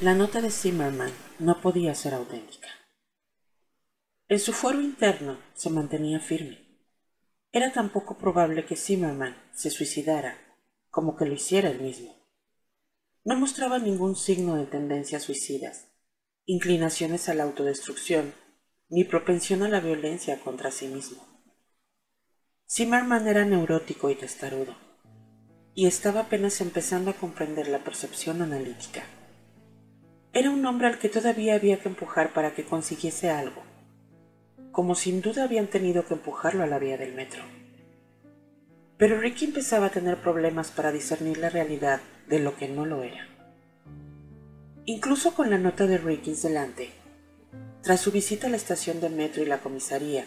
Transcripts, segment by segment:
La nota de Zimmerman no podía ser auténtica. En su fuero interno se mantenía firme. Era tan poco probable que Zimmerman se suicidara como que lo hiciera él mismo. No mostraba ningún signo de tendencias suicidas, inclinaciones a la autodestrucción, ni propensión a la violencia contra sí mismo. Zimmerman era neurótico y testarudo, y estaba apenas empezando a comprender la percepción analítica. Era un hombre al que todavía había que empujar para que consiguiese algo, como sin duda habían tenido que empujarlo a la vía del metro. Pero Ricky empezaba a tener problemas para discernir la realidad de lo que no lo era. Incluso con la nota de Ricky delante, tras su visita a la estación de metro y la comisaría,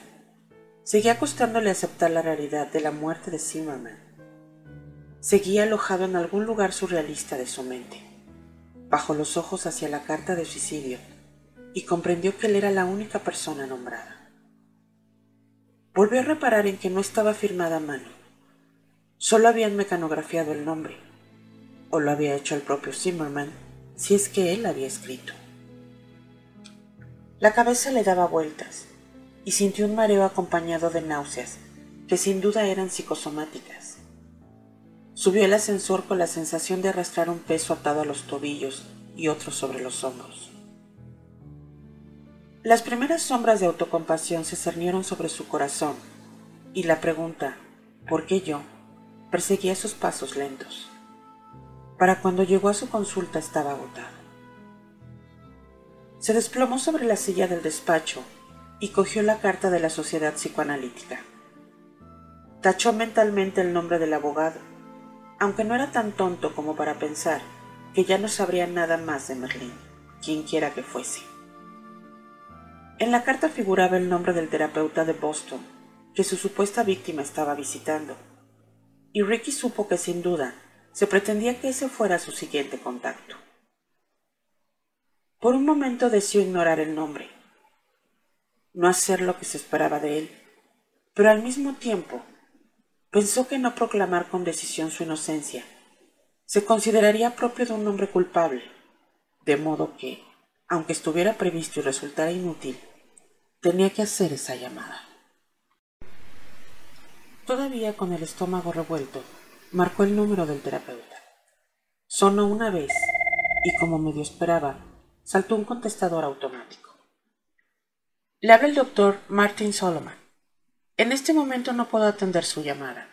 seguía costándole aceptar la realidad de la muerte de Zimmerman. Seguía alojado en algún lugar surrealista de su mente, bajo los ojos hacia la carta de suicidio, y comprendió que él era la única persona nombrada. Volvió a reparar en que no estaba firmada a mano. Solo habían mecanografiado el nombre, o lo había hecho el propio Zimmerman, si es que él había escrito. La cabeza le daba vueltas y sintió un mareo acompañado de náuseas, que sin duda eran psicosomáticas. Subió el ascensor con la sensación de arrastrar un peso atado a los tobillos y otro sobre los hombros. Las primeras sombras de autocompasión se cernieron sobre su corazón y la pregunta, ¿por qué yo?, perseguía sus pasos lentos. Para cuando llegó a su consulta estaba agotado. Se desplomó sobre la silla del despacho y cogió la carta de la Sociedad Psicoanalítica. Tachó mentalmente el nombre del abogado, aunque no era tan tonto como para pensar que ya no sabría nada más de Merlín, quienquiera que fuese. En la carta figuraba el nombre del terapeuta de Boston que su supuesta víctima estaba visitando, y Ricky supo que sin duda se pretendía que ese fuera su siguiente contacto. Por un momento deseó ignorar el nombre, no hacer lo que se esperaba de él, pero al mismo tiempo pensó que no proclamar con decisión su inocencia se consideraría propio de un hombre culpable, de modo que, aunque estuviera previsto y resultara inútil, tenía que hacer esa llamada. Todavía con el estómago revuelto, marcó el número del terapeuta. Sonó una vez y como medio esperaba, saltó un contestador automático. Le habla el doctor Martin Solomon. En este momento no puedo atender su llamada.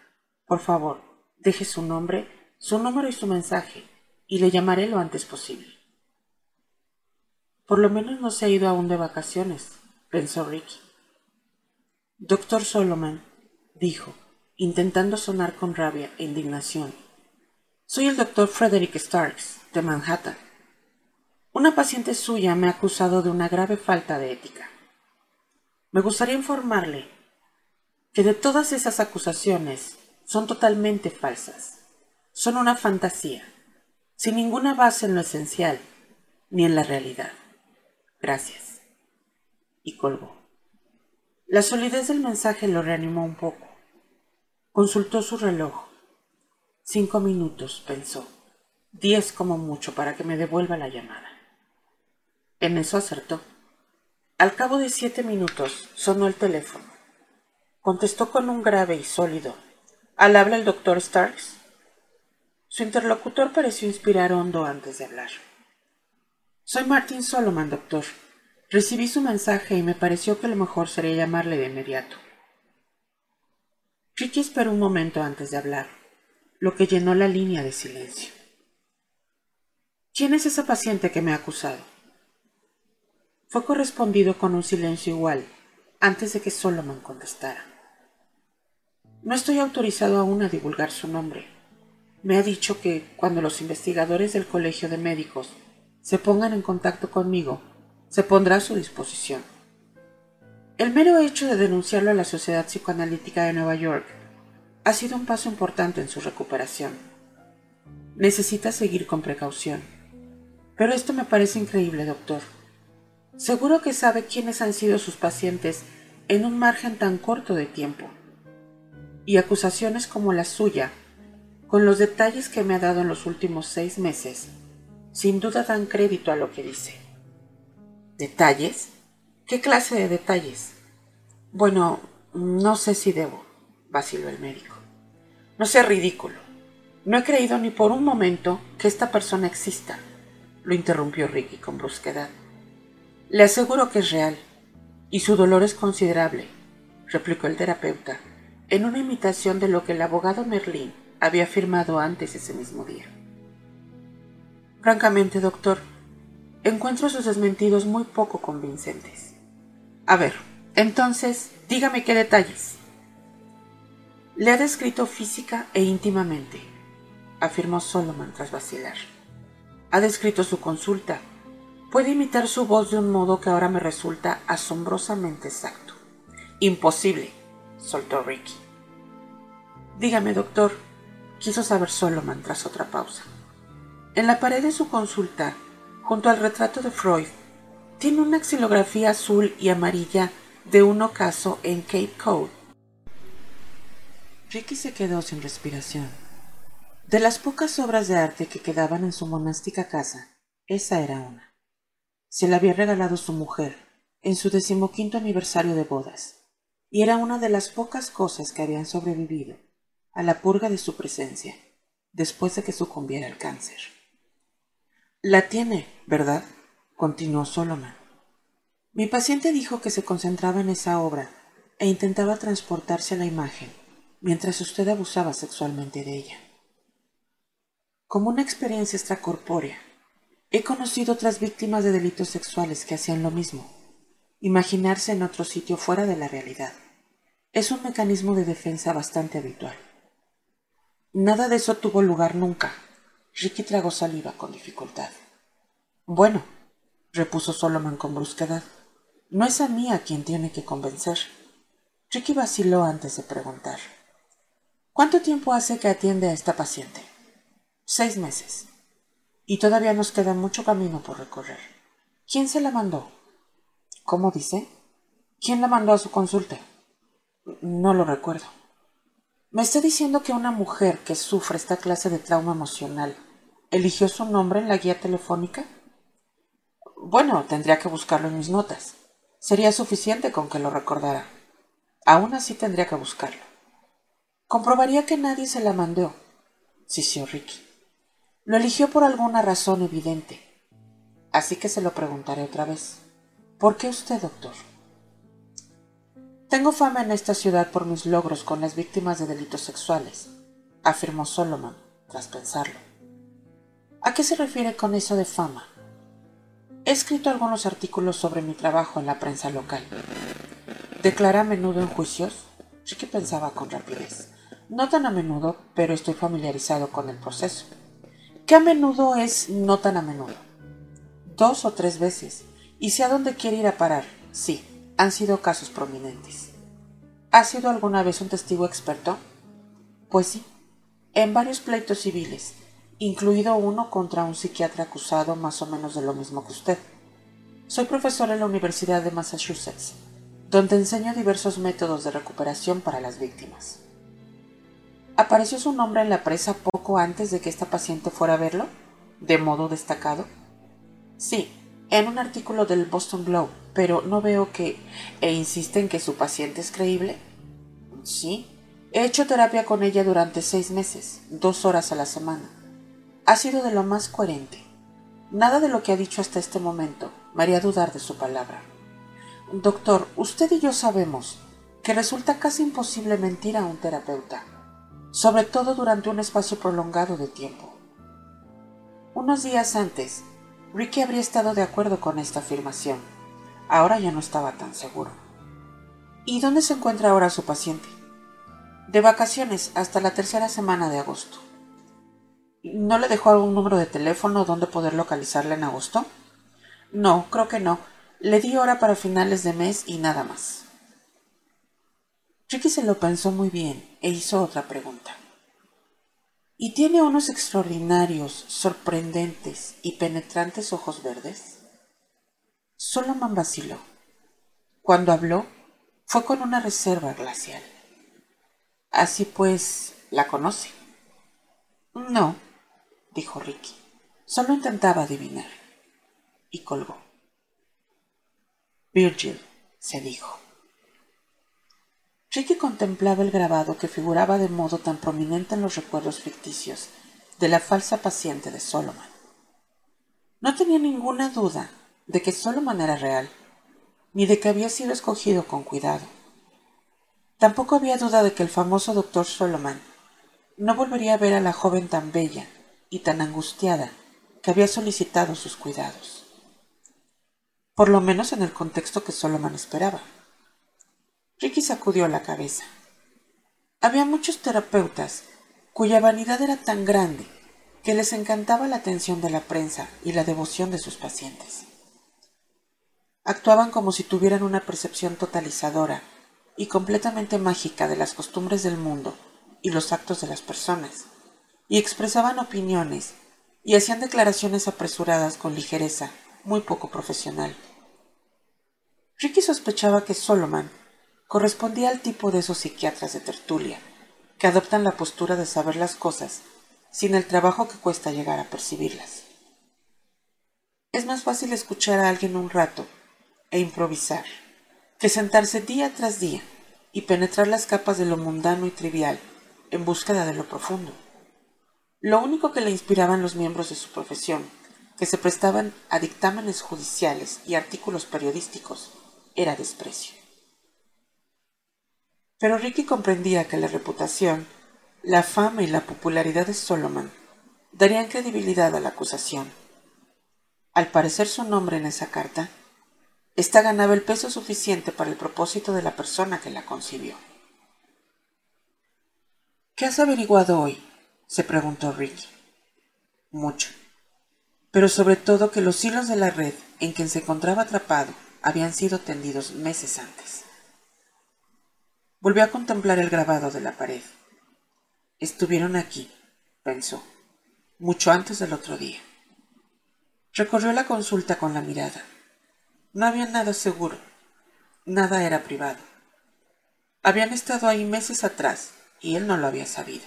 Por favor, deje su nombre, su número y su mensaje, y le llamaré lo antes posible. Por lo menos no se ha ido aún de vacaciones, pensó Ricky. Doctor Solomon, dijo, intentando sonar con rabia e indignación. Soy el doctor Frederick Starks, de Manhattan. Una paciente suya me ha acusado de una grave falta de ética. Me gustaría informarle que de todas esas acusaciones son totalmente falsas. Son una fantasía, sin ninguna base en lo esencial ni en la realidad. Gracias. Y colgó. La solidez del mensaje lo reanimó un poco. Consultó su reloj. Cinco minutos, pensó. Diez como mucho para que me devuelva la llamada. En eso acertó. Al cabo de siete minutos sonó el teléfono. Contestó con un grave y sólido. ¿Al habla el doctor Starks? Su interlocutor pareció inspirar hondo antes de hablar. Soy Martin Solomon, doctor. Recibí su mensaje y me pareció que lo mejor sería llamarle de inmediato. Ricky esperó un momento antes de hablar, lo que llenó la línea de silencio. ¿Quién es esa paciente que me ha acusado? Fue correspondido con un silencio igual antes de que Solomon contestara. No estoy autorizado aún a divulgar su nombre. Me ha dicho que cuando los investigadores del Colegio de Médicos se pongan en contacto conmigo, se pondrá a su disposición. El mero hecho de denunciarlo a la Sociedad Psicoanalítica de Nueva York ha sido un paso importante en su recuperación. Necesita seguir con precaución. Pero esto me parece increíble, doctor. Seguro que sabe quiénes han sido sus pacientes en un margen tan corto de tiempo. Y acusaciones como la suya, con los detalles que me ha dado en los últimos seis meses, sin duda dan crédito a lo que dice. ¿Detalles? ¿Qué clase de detalles? Bueno, no sé si debo, vaciló el médico. No sea ridículo. No he creído ni por un momento que esta persona exista, lo interrumpió Ricky con brusquedad. Le aseguro que es real, y su dolor es considerable, replicó el terapeuta, en una imitación de lo que el abogado Merlín había afirmado antes ese mismo día. Francamente, doctor, encuentro sus desmentidos muy poco convincentes. A ver, entonces, dígame qué detalles. Le ha descrito física e íntimamente, afirmó Solomon tras vacilar. Ha descrito su consulta. Puede imitar su voz de un modo que ahora me resulta asombrosamente exacto. Imposible, soltó Ricky. Dígame, doctor, quiso saber Solomon tras otra pausa. En la pared de su consulta, junto al retrato de Freud, tiene una xilografía azul y amarilla de un ocaso en Cape Cod. Ricky se quedó sin respiración. De las pocas obras de arte que quedaban en su monástica casa, esa era una. Se la había regalado su mujer en su decimoquinto aniversario de bodas, y era una de las pocas cosas que habían sobrevivido a la purga de su presencia después de que sucumbiera al cáncer. La tiene, ¿verdad? continuó Solomon. Mi paciente dijo que se concentraba en esa obra e intentaba transportarse a la imagen mientras usted abusaba sexualmente de ella como una experiencia extracorpórea. He conocido otras víctimas de delitos sexuales que hacían lo mismo. Imaginarse en otro sitio fuera de la realidad. Es un mecanismo de defensa bastante habitual. Nada de eso tuvo lugar nunca. Ricky tragó saliva con dificultad. Bueno, repuso Solomon con brusquedad, no es a mí a quien tiene que convencer. Ricky vaciló antes de preguntar. ¿Cuánto tiempo hace que atiende a esta paciente? Seis meses. Y todavía nos queda mucho camino por recorrer. ¿Quién se la mandó? ¿Cómo dice? ¿Quién la mandó a su consulta? No lo recuerdo. ¿Me está diciendo que una mujer que sufre esta clase de trauma emocional eligió su nombre en la guía telefónica? Bueno, tendría que buscarlo en mis notas. Sería suficiente con que lo recordara. Aún así tendría que buscarlo. Comprobaría que nadie se la mandó. Sí, Ricky. Lo eligió por alguna razón evidente. Así que se lo preguntaré otra vez. ¿Por qué usted, doctor? Tengo fama en esta ciudad por mis logros con las víctimas de delitos sexuales, afirmó Solomon, tras pensarlo. ¿A qué se refiere con eso de fama? He escrito algunos artículos sobre mi trabajo en la prensa local. ¿Declara a menudo en juicios? Que pensaba con rapidez. No tan a menudo, pero estoy familiarizado con el proceso que a menudo es no tan a menudo. Dos o tres veces. Y sé a dónde quiere ir a parar. Sí, han sido casos prominentes. ¿Ha sido alguna vez un testigo experto? Pues sí, en varios pleitos civiles, incluido uno contra un psiquiatra acusado más o menos de lo mismo que usted. Soy profesor en la Universidad de Massachusetts, donde enseño diversos métodos de recuperación para las víctimas. ¿Apareció su nombre en la presa poco antes de que esta paciente fuera a verlo? ¿De modo destacado? Sí, en un artículo del Boston Globe, pero no veo que... ¿E insiste en que su paciente es creíble? Sí. He hecho terapia con ella durante seis meses, dos horas a la semana. Ha sido de lo más coherente. Nada de lo que ha dicho hasta este momento me haría dudar de su palabra. Doctor, usted y yo sabemos que resulta casi imposible mentir a un terapeuta sobre todo durante un espacio prolongado de tiempo. Unos días antes, Ricky habría estado de acuerdo con esta afirmación. Ahora ya no estaba tan seguro. ¿Y dónde se encuentra ahora su paciente? De vacaciones hasta la tercera semana de agosto. ¿No le dejó algún número de teléfono donde poder localizarla en agosto? No, creo que no. Le di hora para finales de mes y nada más. Ricky se lo pensó muy bien e hizo otra pregunta. ¿Y tiene unos extraordinarios, sorprendentes y penetrantes ojos verdes? Solomon vaciló. Cuando habló, fue con una reserva glacial. Así pues, ¿la conoce? No, dijo Ricky. Solo intentaba adivinar. Y colgó. Virgil, se dijo. Ricky contemplaba el grabado que figuraba de modo tan prominente en los recuerdos ficticios de la falsa paciente de Solomon. No tenía ninguna duda de que Solomon era real, ni de que había sido escogido con cuidado. Tampoco había duda de que el famoso doctor Solomon no volvería a ver a la joven tan bella y tan angustiada que había solicitado sus cuidados. Por lo menos en el contexto que Solomon esperaba. Ricky sacudió la cabeza. Había muchos terapeutas cuya vanidad era tan grande que les encantaba la atención de la prensa y la devoción de sus pacientes. Actuaban como si tuvieran una percepción totalizadora y completamente mágica de las costumbres del mundo y los actos de las personas, y expresaban opiniones y hacían declaraciones apresuradas con ligereza muy poco profesional. Ricky sospechaba que Solomon correspondía al tipo de esos psiquiatras de tertulia, que adoptan la postura de saber las cosas sin el trabajo que cuesta llegar a percibirlas. Es más fácil escuchar a alguien un rato e improvisar que sentarse día tras día y penetrar las capas de lo mundano y trivial en búsqueda de lo profundo. Lo único que le inspiraban los miembros de su profesión, que se prestaban a dictámenes judiciales y artículos periodísticos, era desprecio. Pero Ricky comprendía que la reputación, la fama y la popularidad de Solomon darían credibilidad a la acusación. Al parecer su nombre en esa carta, ésta ganaba el peso suficiente para el propósito de la persona que la concibió. ¿Qué has averiguado hoy? se preguntó Ricky. Mucho. Pero sobre todo que los hilos de la red en que se encontraba atrapado habían sido tendidos meses antes. Volvió a contemplar el grabado de la pared. Estuvieron aquí, pensó, mucho antes del otro día. Recorrió la consulta con la mirada. No había nada seguro, nada era privado. Habían estado ahí meses atrás y él no lo había sabido.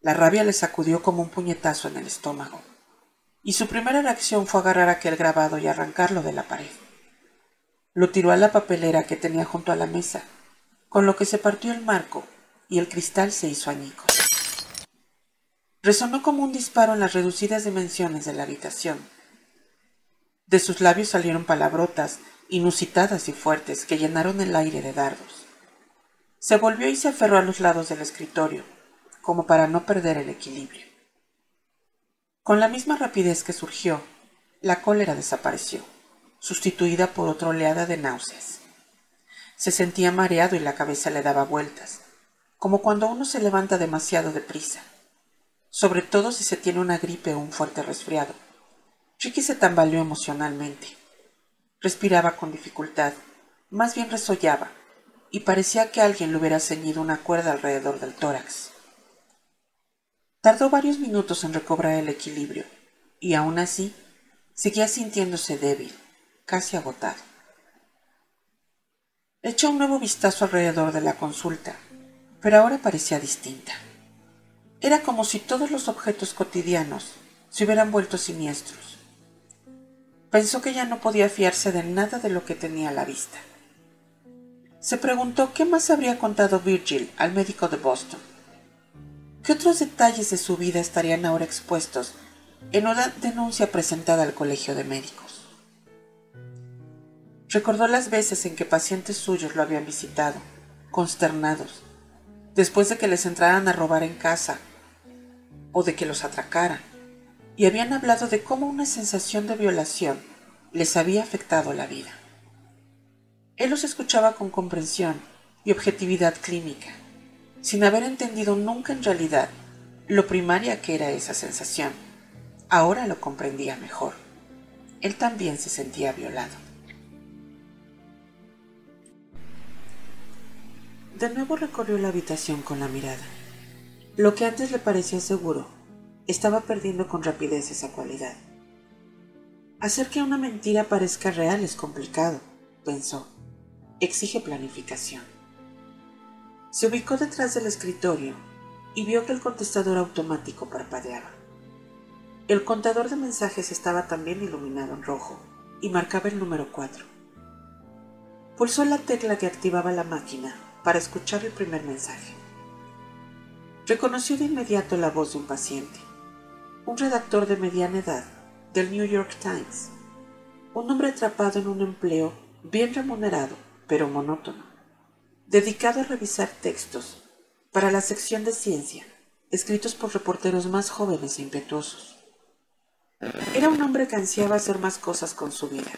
La rabia le sacudió como un puñetazo en el estómago, y su primera reacción fue agarrar aquel grabado y arrancarlo de la pared. Lo tiró a la papelera que tenía junto a la mesa, con lo que se partió el marco y el cristal se hizo añicos. Resonó como un disparo en las reducidas dimensiones de la habitación. De sus labios salieron palabrotas inusitadas y fuertes que llenaron el aire de dardos. Se volvió y se aferró a los lados del escritorio, como para no perder el equilibrio. Con la misma rapidez que surgió, la cólera desapareció sustituida por otra oleada de náuseas. Se sentía mareado y la cabeza le daba vueltas, como cuando uno se levanta demasiado deprisa, sobre todo si se tiene una gripe o un fuerte resfriado. Ricky se tambaleó emocionalmente. Respiraba con dificultad, más bien resollaba, y parecía que alguien le hubiera ceñido una cuerda alrededor del tórax. Tardó varios minutos en recobrar el equilibrio, y aún así seguía sintiéndose débil casi agotado. Echó un nuevo vistazo alrededor de la consulta, pero ahora parecía distinta. Era como si todos los objetos cotidianos se hubieran vuelto siniestros. Pensó que ya no podía fiarse de nada de lo que tenía a la vista. Se preguntó qué más habría contado Virgil al médico de Boston. ¿Qué otros detalles de su vida estarían ahora expuestos en una denuncia presentada al Colegio de Médicos? Recordó las veces en que pacientes suyos lo habían visitado, consternados, después de que les entraran a robar en casa o de que los atracaran, y habían hablado de cómo una sensación de violación les había afectado la vida. Él los escuchaba con comprensión y objetividad clínica, sin haber entendido nunca en realidad lo primaria que era esa sensación. Ahora lo comprendía mejor. Él también se sentía violado. De nuevo recorrió la habitación con la mirada. Lo que antes le parecía seguro, estaba perdiendo con rapidez esa cualidad. Hacer que una mentira parezca real es complicado, pensó. Exige planificación. Se ubicó detrás del escritorio y vio que el contestador automático parpadeaba. El contador de mensajes estaba también iluminado en rojo y marcaba el número 4. Pulsó la tecla que activaba la máquina para escuchar el primer mensaje. Reconoció de inmediato la voz de un paciente, un redactor de mediana edad del New York Times, un hombre atrapado en un empleo bien remunerado, pero monótono, dedicado a revisar textos para la sección de ciencia, escritos por reporteros más jóvenes e impetuosos. Era un hombre que ansiaba hacer más cosas con su vida,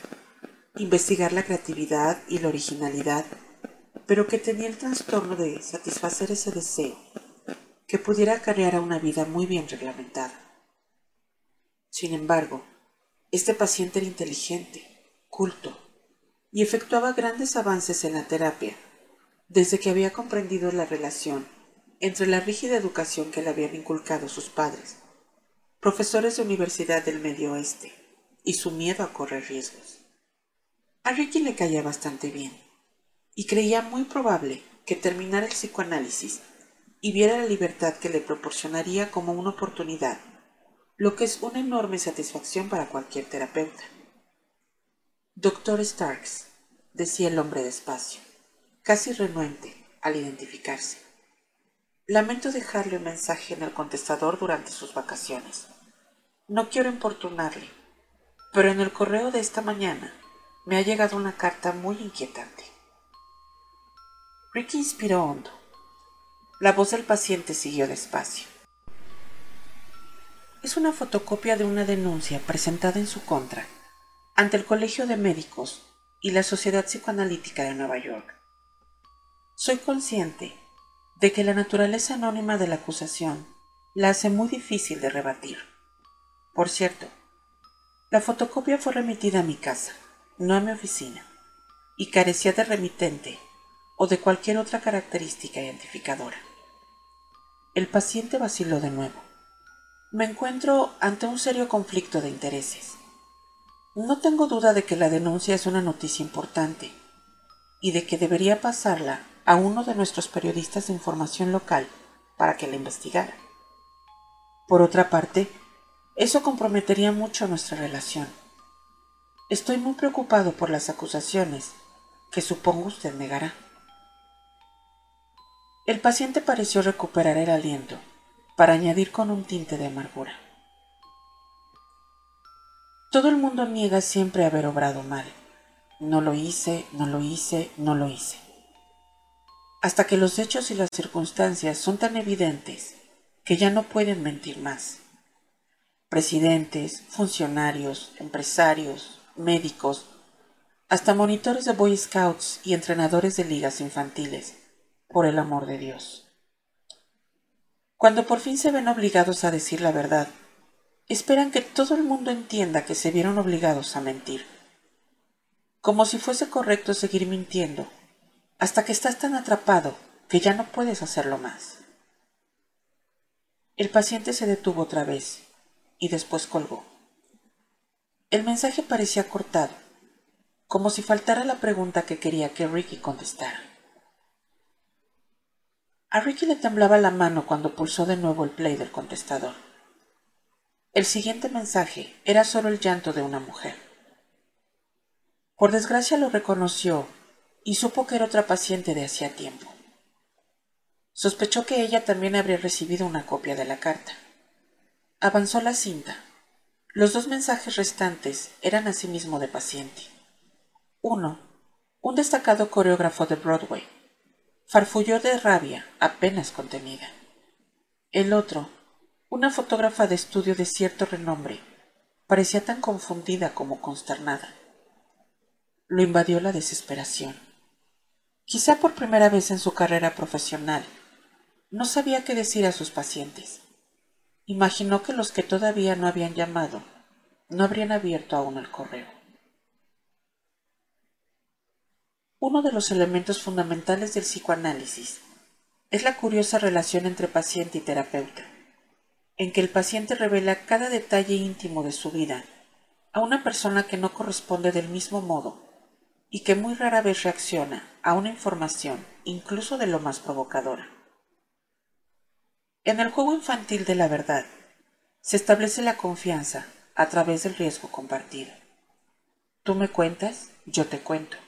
investigar la creatividad y la originalidad, pero que tenía el trastorno de satisfacer ese deseo que pudiera acarrear a una vida muy bien reglamentada. Sin embargo, este paciente era inteligente, culto, y efectuaba grandes avances en la terapia desde que había comprendido la relación entre la rígida educación que le habían inculcado sus padres, profesores de universidad del Medio Oeste, y su miedo a correr riesgos. A Ricky le caía bastante bien, y creía muy probable que terminara el psicoanálisis y viera la libertad que le proporcionaría como una oportunidad, lo que es una enorme satisfacción para cualquier terapeuta. Doctor Starks, decía el hombre despacio, casi renuente al identificarse. Lamento dejarle un mensaje en el contestador durante sus vacaciones. No quiero importunarle, pero en el correo de esta mañana me ha llegado una carta muy inquietante. Ricky inspiró hondo. La voz del paciente siguió despacio. Es una fotocopia de una denuncia presentada en su contra ante el Colegio de Médicos y la Sociedad Psicoanalítica de Nueva York. Soy consciente de que la naturaleza anónima de la acusación la hace muy difícil de rebatir. Por cierto, la fotocopia fue remitida a mi casa, no a mi oficina, y carecía de remitente o de cualquier otra característica identificadora. El paciente vaciló de nuevo. Me encuentro ante un serio conflicto de intereses. No tengo duda de que la denuncia es una noticia importante y de que debería pasarla a uno de nuestros periodistas de información local para que la investigara. Por otra parte, eso comprometería mucho nuestra relación. Estoy muy preocupado por las acusaciones que supongo usted negará. El paciente pareció recuperar el aliento para añadir con un tinte de amargura. Todo el mundo niega siempre haber obrado mal. No lo hice, no lo hice, no lo hice. Hasta que los hechos y las circunstancias son tan evidentes que ya no pueden mentir más. Presidentes, funcionarios, empresarios, médicos, hasta monitores de Boy Scouts y entrenadores de ligas infantiles por el amor de Dios. Cuando por fin se ven obligados a decir la verdad, esperan que todo el mundo entienda que se vieron obligados a mentir. Como si fuese correcto seguir mintiendo, hasta que estás tan atrapado que ya no puedes hacerlo más. El paciente se detuvo otra vez y después colgó. El mensaje parecía cortado, como si faltara la pregunta que quería que Ricky contestara. A Ricky le temblaba la mano cuando pulsó de nuevo el play del contestador. El siguiente mensaje era solo el llanto de una mujer. Por desgracia lo reconoció y supo que era otra paciente de hacía tiempo. Sospechó que ella también habría recibido una copia de la carta. Avanzó la cinta. Los dos mensajes restantes eran asimismo de paciente. Uno, un destacado coreógrafo de Broadway, farfulló de rabia apenas contenida. El otro, una fotógrafa de estudio de cierto renombre, parecía tan confundida como consternada. Lo invadió la desesperación. Quizá por primera vez en su carrera profesional, no sabía qué decir a sus pacientes. Imaginó que los que todavía no habían llamado no habrían abierto aún el correo. Uno de los elementos fundamentales del psicoanálisis es la curiosa relación entre paciente y terapeuta, en que el paciente revela cada detalle íntimo de su vida a una persona que no corresponde del mismo modo y que muy rara vez reacciona a una información, incluso de lo más provocadora. En el juego infantil de la verdad, se establece la confianza a través del riesgo compartido. Tú me cuentas, yo te cuento.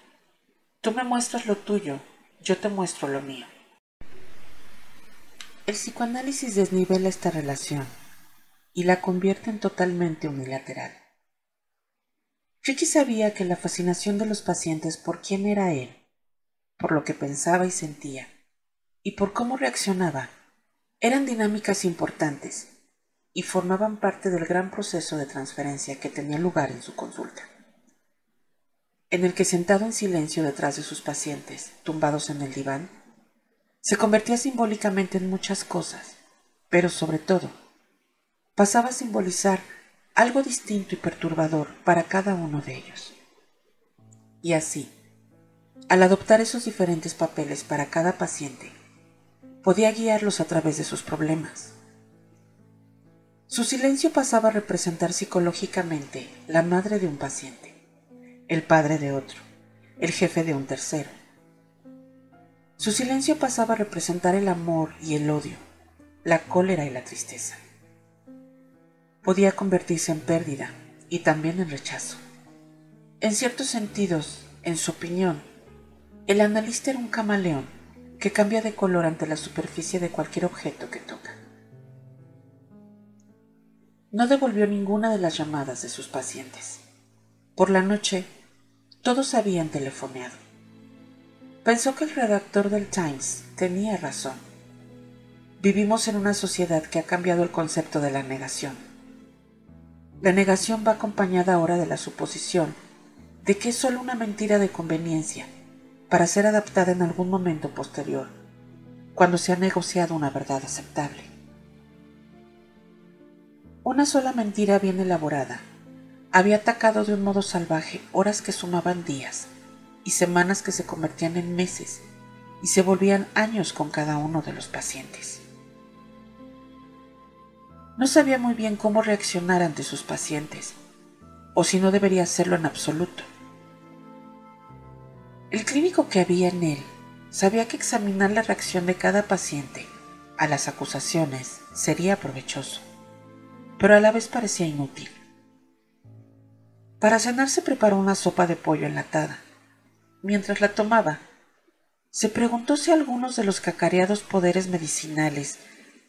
Tú me muestras lo tuyo, yo te muestro lo mío. El psicoanálisis desnivela esta relación y la convierte en totalmente unilateral. Ricky sabía que la fascinación de los pacientes por quién era él, por lo que pensaba y sentía, y por cómo reaccionaba, eran dinámicas importantes y formaban parte del gran proceso de transferencia que tenía lugar en su consulta, en el que sentado en silencio detrás de sus pacientes, tumbados en el diván, se convertía simbólicamente en muchas cosas, pero sobre todo, pasaba a simbolizar algo distinto y perturbador para cada uno de ellos. Y así, al adoptar esos diferentes papeles para cada paciente, podía guiarlos a través de sus problemas. Su silencio pasaba a representar psicológicamente la madre de un paciente, el padre de otro, el jefe de un tercero, su silencio pasaba a representar el amor y el odio, la cólera y la tristeza. Podía convertirse en pérdida y también en rechazo. En ciertos sentidos, en su opinión, el analista era un camaleón que cambia de color ante la superficie de cualquier objeto que toca. No devolvió ninguna de las llamadas de sus pacientes. Por la noche, todos habían telefoneado. Pensó que el redactor del Times tenía razón. Vivimos en una sociedad que ha cambiado el concepto de la negación. La negación va acompañada ahora de la suposición de que es solo una mentira de conveniencia para ser adaptada en algún momento posterior, cuando se ha negociado una verdad aceptable. Una sola mentira bien elaborada había atacado de un modo salvaje horas que sumaban días y semanas que se convertían en meses y se volvían años con cada uno de los pacientes. No sabía muy bien cómo reaccionar ante sus pacientes, o si no debería hacerlo en absoluto. El clínico que había en él sabía que examinar la reacción de cada paciente a las acusaciones sería provechoso, pero a la vez parecía inútil. Para cenar se preparó una sopa de pollo enlatada mientras la tomaba, se preguntó si algunos de los cacareados poderes medicinales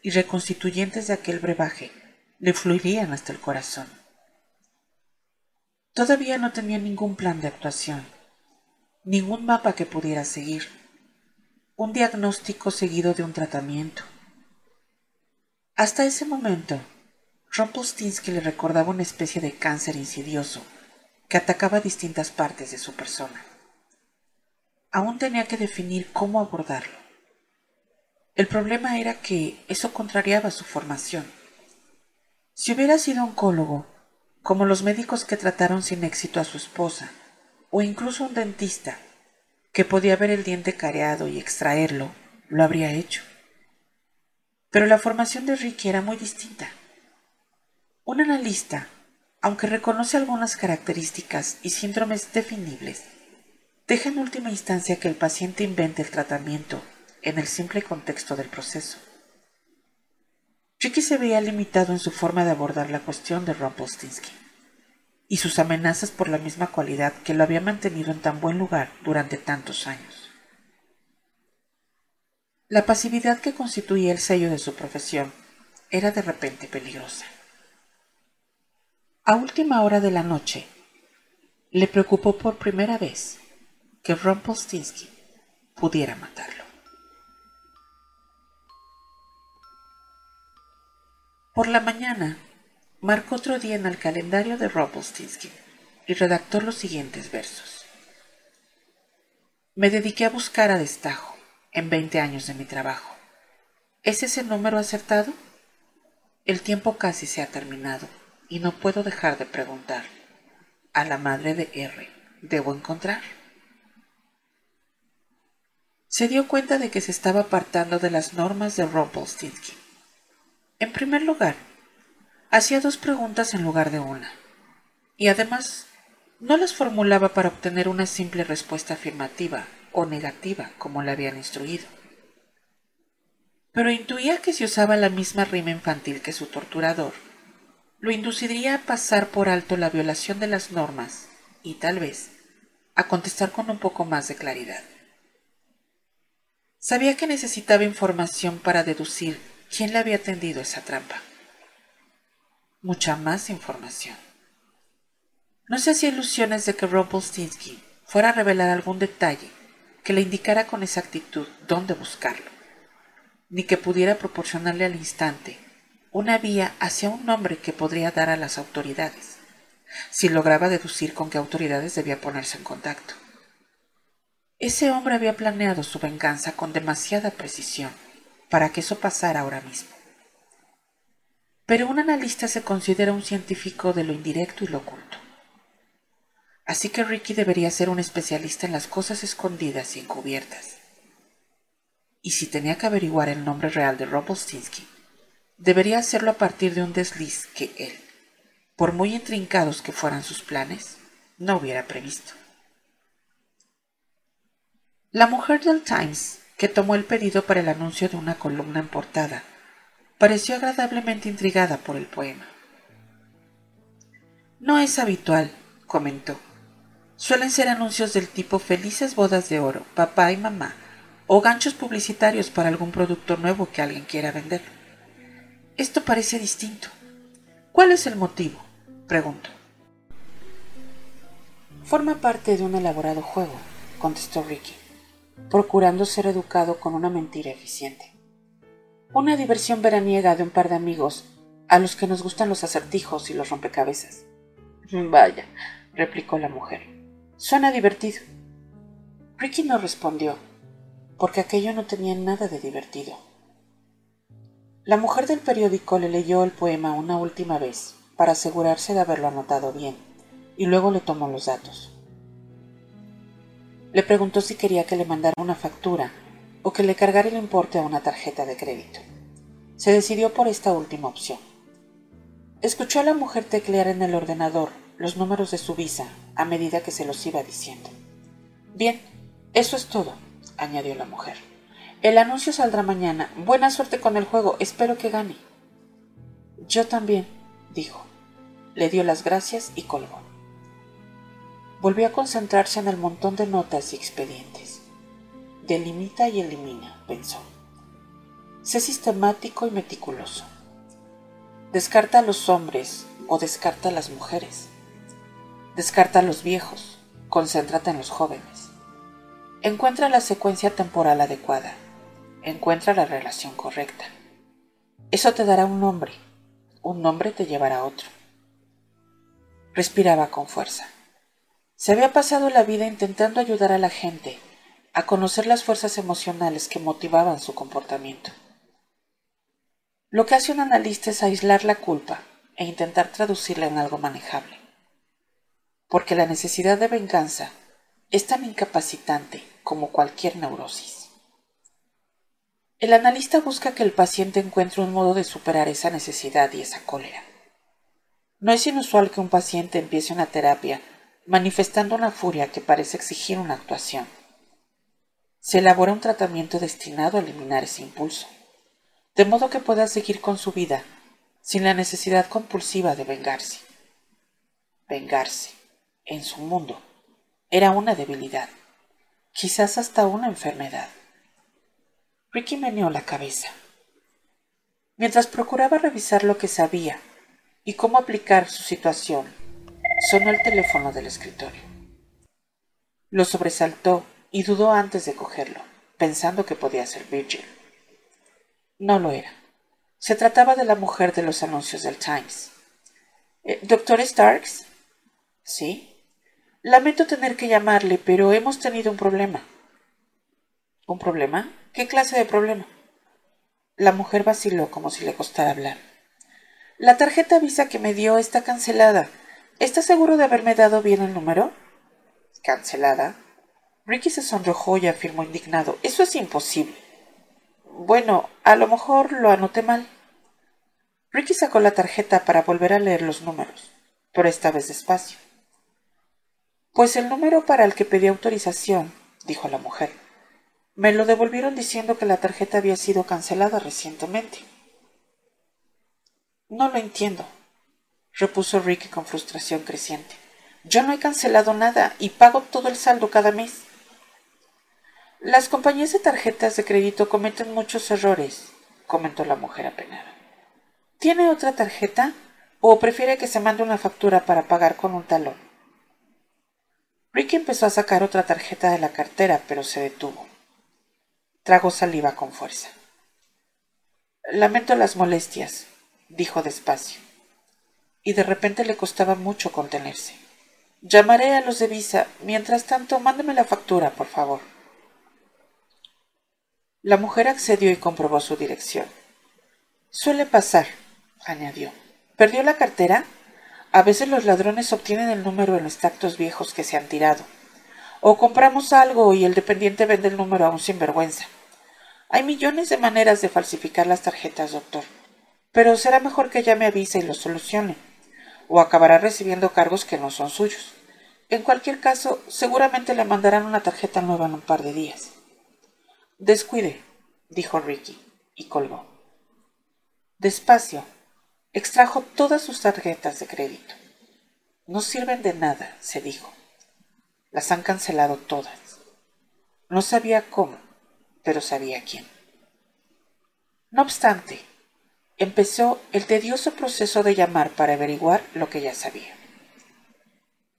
y reconstituyentes de aquel brebaje le fluirían hasta el corazón. Todavía no tenía ningún plan de actuación, ningún mapa que pudiera seguir, un diagnóstico seguido de un tratamiento. Hasta ese momento, Rumpelstiltskin le recordaba una especie de cáncer insidioso que atacaba distintas partes de su persona aún tenía que definir cómo abordarlo. El problema era que eso contrariaba su formación. Si hubiera sido oncólogo, como los médicos que trataron sin éxito a su esposa, o incluso un dentista, que podía ver el diente careado y extraerlo, lo habría hecho. Pero la formación de Ricky era muy distinta. Un analista, aunque reconoce algunas características y síndromes definibles, deja en última instancia que el paciente invente el tratamiento en el simple contexto del proceso. Ricky se veía limitado en su forma de abordar la cuestión de Rumpelstiltskin y sus amenazas por la misma cualidad que lo había mantenido en tan buen lugar durante tantos años. La pasividad que constituía el sello de su profesión era de repente peligrosa. A última hora de la noche, le preocupó por primera vez que Rumpelstiltskin pudiera matarlo. Por la mañana, marcó otro día en el calendario de Rumpelstiltskin y redactó los siguientes versos. Me dediqué a buscar a destajo en 20 años de mi trabajo. ¿Es ese número acertado? El tiempo casi se ha terminado y no puedo dejar de preguntar. A la madre de R, ¿debo encontrar? se dio cuenta de que se estaba apartando de las normas de Rumpelstiltskin. En primer lugar, hacía dos preguntas en lugar de una, y además no las formulaba para obtener una simple respuesta afirmativa o negativa como le habían instruido. Pero intuía que si usaba la misma rima infantil que su torturador, lo induciría a pasar por alto la violación de las normas y tal vez a contestar con un poco más de claridad. Sabía que necesitaba información para deducir quién le había tendido esa trampa. Mucha más información. No se hacía ilusiones de que Rumpelstiltskin fuera a revelar algún detalle que le indicara con exactitud dónde buscarlo, ni que pudiera proporcionarle al instante una vía hacia un nombre que podría dar a las autoridades si lograba deducir con qué autoridades debía ponerse en contacto. Ese hombre había planeado su venganza con demasiada precisión para que eso pasara ahora mismo. Pero un analista se considera un científico de lo indirecto y lo oculto. Así que Ricky debería ser un especialista en las cosas escondidas y encubiertas. Y si tenía que averiguar el nombre real de Robostinski, debería hacerlo a partir de un desliz que él, por muy intrincados que fueran sus planes, no hubiera previsto. La mujer del Times, que tomó el pedido para el anuncio de una columna en portada, pareció agradablemente intrigada por el poema. No es habitual, comentó. Suelen ser anuncios del tipo felices bodas de oro, papá y mamá, o ganchos publicitarios para algún producto nuevo que alguien quiera vender. Esto parece distinto. ¿Cuál es el motivo? Preguntó. Forma parte de un elaborado juego, contestó Ricky, procurando ser educado con una mentira eficiente. Una diversión veraniega de un par de amigos a los que nos gustan los acertijos y los rompecabezas. Vaya, replicó la mujer. Suena divertido. Ricky no respondió, porque aquello no tenía nada de divertido. La mujer del periódico le leyó el poema una última vez para asegurarse de haberlo anotado bien, y luego le tomó los datos. Le preguntó si quería que le mandara una factura o que le cargara el importe a una tarjeta de crédito. Se decidió por esta última opción. Escuchó a la mujer teclear en el ordenador los números de su visa a medida que se los iba diciendo. Bien, eso es todo, añadió la mujer. El anuncio saldrá mañana. Buena suerte con el juego. Espero que gane. Yo también, dijo. Le dio las gracias y colgó. Volvió a concentrarse en el montón de notas y expedientes. Delimita y elimina, pensó. Sé sistemático y meticuloso. Descarta a los hombres o descarta a las mujeres. Descarta a los viejos, concéntrate en los jóvenes. Encuentra la secuencia temporal adecuada. Encuentra la relación correcta. Eso te dará un nombre un nombre te llevará a otro. Respiraba con fuerza. Se había pasado la vida intentando ayudar a la gente a conocer las fuerzas emocionales que motivaban su comportamiento. Lo que hace un analista es aislar la culpa e intentar traducirla en algo manejable. Porque la necesidad de venganza es tan incapacitante como cualquier neurosis. El analista busca que el paciente encuentre un modo de superar esa necesidad y esa cólera. No es inusual que un paciente empiece una terapia manifestando una furia que parece exigir una actuación. Se elabora un tratamiento destinado a eliminar ese impulso, de modo que pueda seguir con su vida sin la necesidad compulsiva de vengarse. Vengarse, en su mundo, era una debilidad, quizás hasta una enfermedad. Ricky meneó la cabeza. Mientras procuraba revisar lo que sabía y cómo aplicar su situación, sonó el teléfono del escritorio. Lo sobresaltó y dudó antes de cogerlo, pensando que podía ser Virgil. No lo era. Se trataba de la mujer de los anuncios del Times. Eh, ¿Doctor Starks? Sí. Lamento tener que llamarle, pero hemos tenido un problema. ¿Un problema? ¿Qué clase de problema? La mujer vaciló como si le costara hablar. La tarjeta Visa que me dio está cancelada. ¿Está seguro de haberme dado bien el número? ¿Cancelada? Ricky se sonrojó y afirmó indignado. Eso es imposible. Bueno, a lo mejor lo anoté mal. Ricky sacó la tarjeta para volver a leer los números, pero esta vez despacio. Pues el número para el que pedí autorización, dijo la mujer, me lo devolvieron diciendo que la tarjeta había sido cancelada recientemente. No lo entiendo. repuso Ricky con frustración creciente. Yo no he cancelado nada y pago todo el saldo cada mes. Las compañías de tarjetas de crédito cometen muchos errores, comentó la mujer apenada. ¿Tiene otra tarjeta? ¿O prefiere que se mande una factura para pagar con un talón? Ricky empezó a sacar otra tarjeta de la cartera, pero se detuvo. Tragó saliva con fuerza. Lamento las molestias, dijo despacio, y de repente le costaba mucho contenerse. Llamaré a los de Visa. Mientras tanto, mándeme la factura, por favor. La mujer accedió y comprobó su dirección. Suele pasar, añadió. ¿Perdió la cartera? A veces los ladrones obtienen el número en los tactos viejos que se han tirado. O compramos algo y el dependiente vende el número a un sinvergüenza. Hay millones de maneras de falsificar las tarjetas, doctor. Pero será mejor que ya me avise y lo solucione. O acabará recibiendo cargos que no son suyos. En cualquier caso, seguramente le mandarán una tarjeta nueva en un par de días. Descuide, dijo Ricky, y colgó. Despacio, Extrajo todas sus tarjetas de crédito. No sirven de nada, se dijo. Las han cancelado todas. No sabía cómo, pero sabía quién. No obstante, empezó el tedioso proceso de llamar para averiguar lo que ya sabía.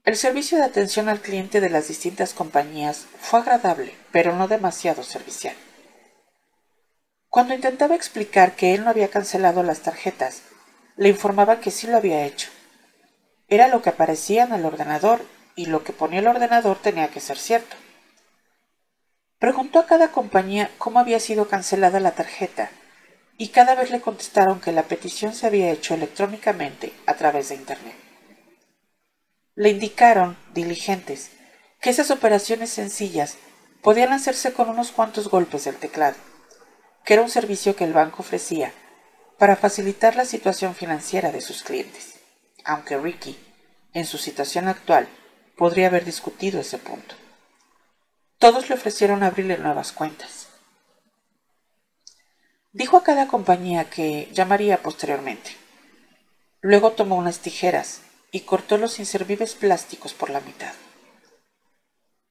El servicio de atención al cliente de las distintas compañías fue agradable, pero no demasiado servicial. Cuando intentaba explicar que él no había cancelado las tarjetas, le informaba que sí lo había hecho. Era lo que aparecía en el ordenador y lo que ponía el ordenador tenía que ser cierto. Preguntó a cada compañía cómo había sido cancelada la tarjeta y cada vez le contestaron que la petición se había hecho electrónicamente a través de Internet. Le indicaron, diligentes, que esas operaciones sencillas podían hacerse con unos cuantos golpes del teclado, que era un servicio que el banco ofrecía para facilitar la situación financiera de sus clientes, aunque Ricky, en su situación actual, podría haber discutido ese punto. Todos le ofrecieron abrirle nuevas cuentas. Dijo a cada compañía que llamaría posteriormente. Luego tomó unas tijeras y cortó los inservibles plásticos por la mitad.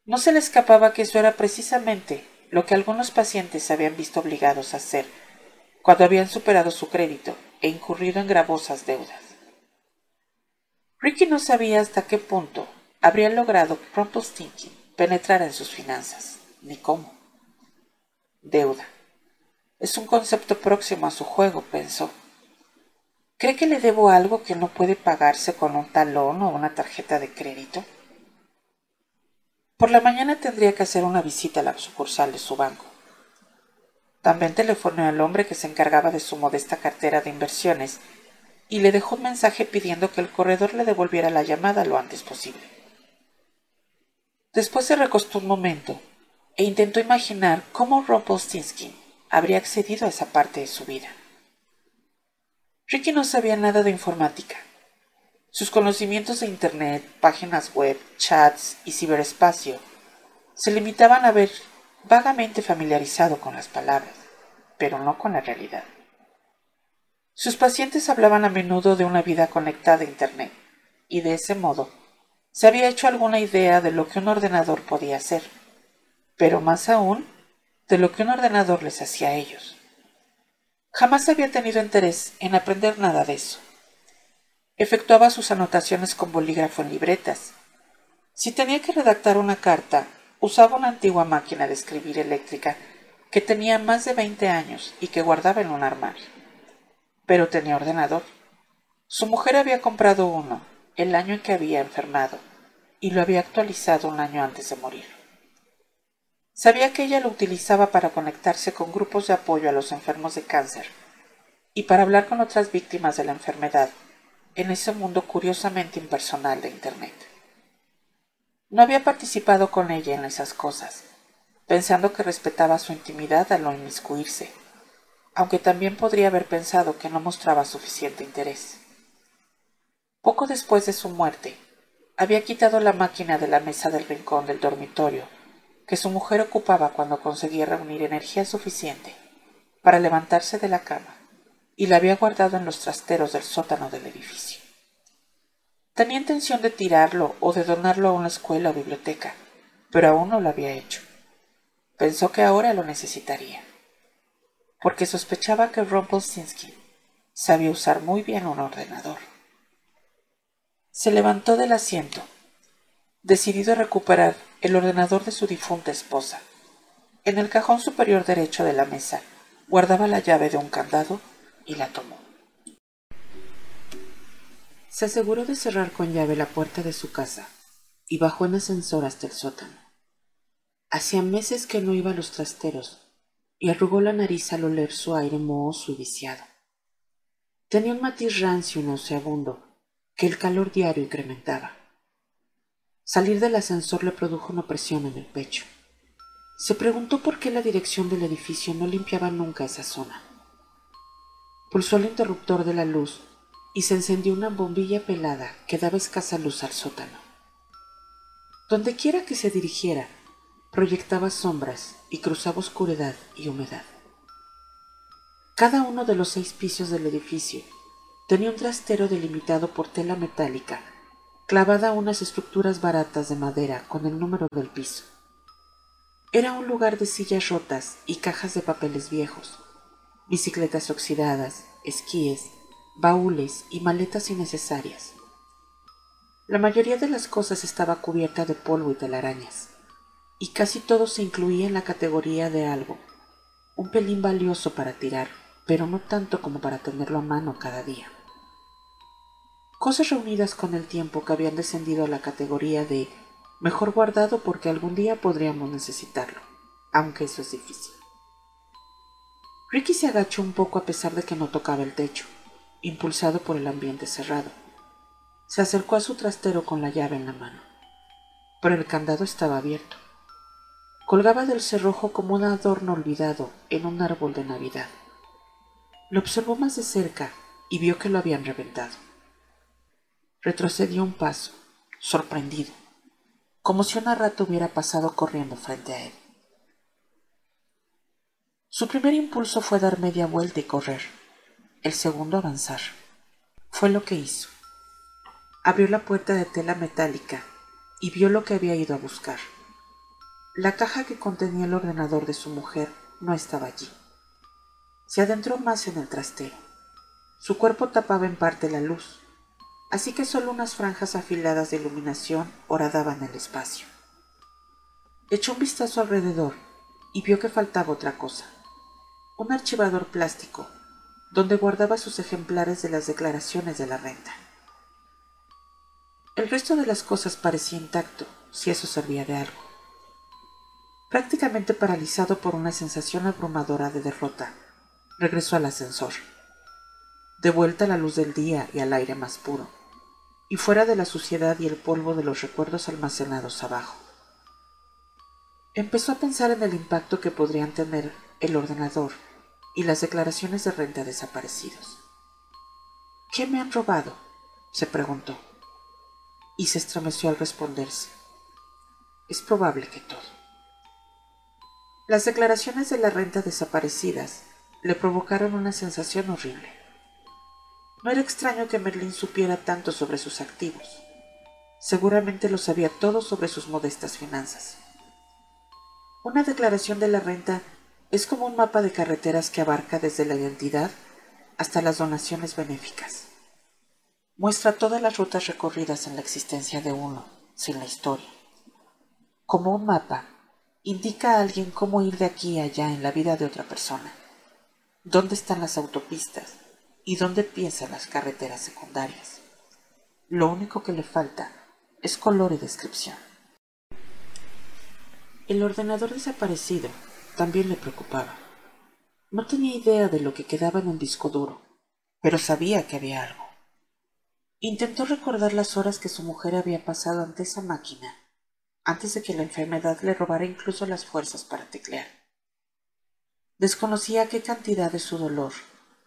No se le escapaba que eso era precisamente lo que algunos pacientes habían visto obligados a hacer cuando habían superado su crédito e incurrido en gravosas deudas. Ricky no sabía hasta qué punto habría logrado que Rumpelstiltskin penetrara en sus finanzas, ni cómo. Deuda. Es un concepto próximo a su juego, pensó. ¿Cree que le debo algo que no puede pagarse con un talón o una tarjeta de crédito? Por la mañana tendría que hacer una visita a la sucursal de su banco. También telefonó al hombre que se encargaba de su modesta cartera de inversiones y le dejó un mensaje pidiendo que el corredor le devolviera la llamada lo antes posible. Después se recostó un momento e intentó imaginar cómo Rumpelstiltskin habría accedido a esa parte de su vida. Ricky no sabía nada de informática. Sus conocimientos de Internet, páginas web, chats y ciberespacio se limitaban a ver vagamente familiarizado con las palabras, pero no con la realidad. Sus pacientes hablaban a menudo de una vida conectada a Internet, y de ese modo se había hecho alguna idea de lo que un ordenador podía hacer, pero más aún de lo que un ordenador les hacía a ellos. Jamás había tenido interés en aprender nada de eso. Efectuaba sus anotaciones con bolígrafo en libretas. Si tenía que redactar una carta, Usaba una antigua máquina de escribir eléctrica que tenía más de 20 años y que guardaba en un armario. Pero tenía ordenador. Su mujer había comprado uno el año en que había enfermado y lo había actualizado un año antes de morir. Sabía que ella lo utilizaba para conectarse con grupos de apoyo a los enfermos de cáncer y para hablar con otras víctimas de la enfermedad en ese mundo curiosamente impersonal de Internet. No había participado con ella en esas cosas, pensando que respetaba su intimidad al no inmiscuirse, aunque también podría haber pensado que no mostraba suficiente interés. Poco después de su muerte, había quitado la máquina de la mesa del rincón del dormitorio que su mujer ocupaba cuando conseguía reunir energía suficiente para levantarse de la cama y la había guardado en los trasteros del sótano del edificio. Tenía intención de tirarlo o de donarlo a una escuela o biblioteca, pero aún no lo había hecho. Pensó que ahora lo necesitaría, porque sospechaba que Rumpelstiltskin sabía usar muy bien un ordenador. Se levantó del asiento, decidido a recuperar el ordenador de su difunta esposa. En el cajón superior derecho de la mesa guardaba la llave de un candado y la tomó. Se aseguró de cerrar con llave la puerta de su casa y bajó en ascensor hasta el sótano. Hacía meses que no iba a los trasteros y arrugó la nariz al oler su aire mohoso y viciado. Tenía un matiz rancio y nauseabundo que el calor diario incrementaba. Salir del ascensor le produjo una presión en el pecho. Se preguntó por qué la dirección del edificio no limpiaba nunca esa zona. Pulsó el interruptor de la luz y se encendió una bombilla pelada que daba escasa luz al sótano. Dondequiera que se dirigiera, proyectaba sombras y cruzaba oscuridad y humedad. Cada uno de los seis pisos del edificio tenía un trastero delimitado por tela metálica, clavada a unas estructuras baratas de madera con el número del piso. Era un lugar de sillas rotas y cajas de papeles viejos, bicicletas oxidadas, esquíes, baúles y maletas innecesarias. La mayoría de las cosas estaba cubierta de polvo y telarañas y casi todo se incluía en la categoría de algo, un pelín valioso para tirar, pero no tanto como para tenerlo a mano cada día. Cosas reunidas con el tiempo que habían descendido a la categoría de mejor guardado porque algún día podríamos necesitarlo, aunque eso es difícil. Ricky se agachó un poco a pesar de que no tocaba el techo, impulsado por el ambiente cerrado. Se acercó a su trastero con la llave en la mano, pero el candado estaba abierto colgaba del cerrojo como un adorno olvidado en un árbol de Navidad. Lo observó más de cerca y vio que lo habían reventado. Retrocedió un paso, sorprendido, como si una rata hubiera pasado corriendo frente a él. Su primer impulso fue dar media vuelta y correr, el segundo avanzar. Fue lo que hizo. Abrió la puerta de tela metálica y vio lo que había ido a buscar. La caja que contenía el ordenador de su mujer no estaba allí. Se adentró más en el trastero. Su cuerpo tapaba en parte la luz, así que solo unas franjas afiladas de iluminación horadaban el espacio. Echó un vistazo alrededor y vio que faltaba otra cosa. Un archivador plástico, donde guardaba sus ejemplares de las declaraciones de la renta. El resto de las cosas parecía intacto, si eso servía de algo. Prácticamente paralizado por una sensación abrumadora de derrota, regresó al ascensor. De vuelta a la luz del día y al aire más puro, y fuera de la suciedad y el polvo de los recuerdos almacenados abajo. Empezó a pensar en el impacto que podrían tener el ordenador y las declaraciones de renta desaparecidos. ¿Qué me han robado? se preguntó, y se estremeció al responderse. Es probable que todo. Las declaraciones de la renta desaparecidas le provocaron una sensación horrible. No era extraño que Merlín supiera tanto sobre sus activos. Seguramente lo sabía todo sobre sus modestas finanzas. Una declaración de la renta es como un mapa de carreteras que abarca desde la identidad hasta las donaciones benéficas. Muestra todas las rutas recorridas en la existencia de uno, sin la historia. Como un mapa, indica a alguien cómo ir de aquí a allá en la vida de otra persona, dónde están las autopistas y dónde piensan las carreteras secundarias. Lo único que le falta es color y descripción. El ordenador desaparecido también le preocupaba. No tenía idea de lo que quedaba en un disco duro, pero sabía que había algo. Intentó recordar las horas que su mujer había pasado ante esa máquina antes de que la enfermedad le robara incluso las fuerzas para teclear. Desconocía qué cantidad de su dolor,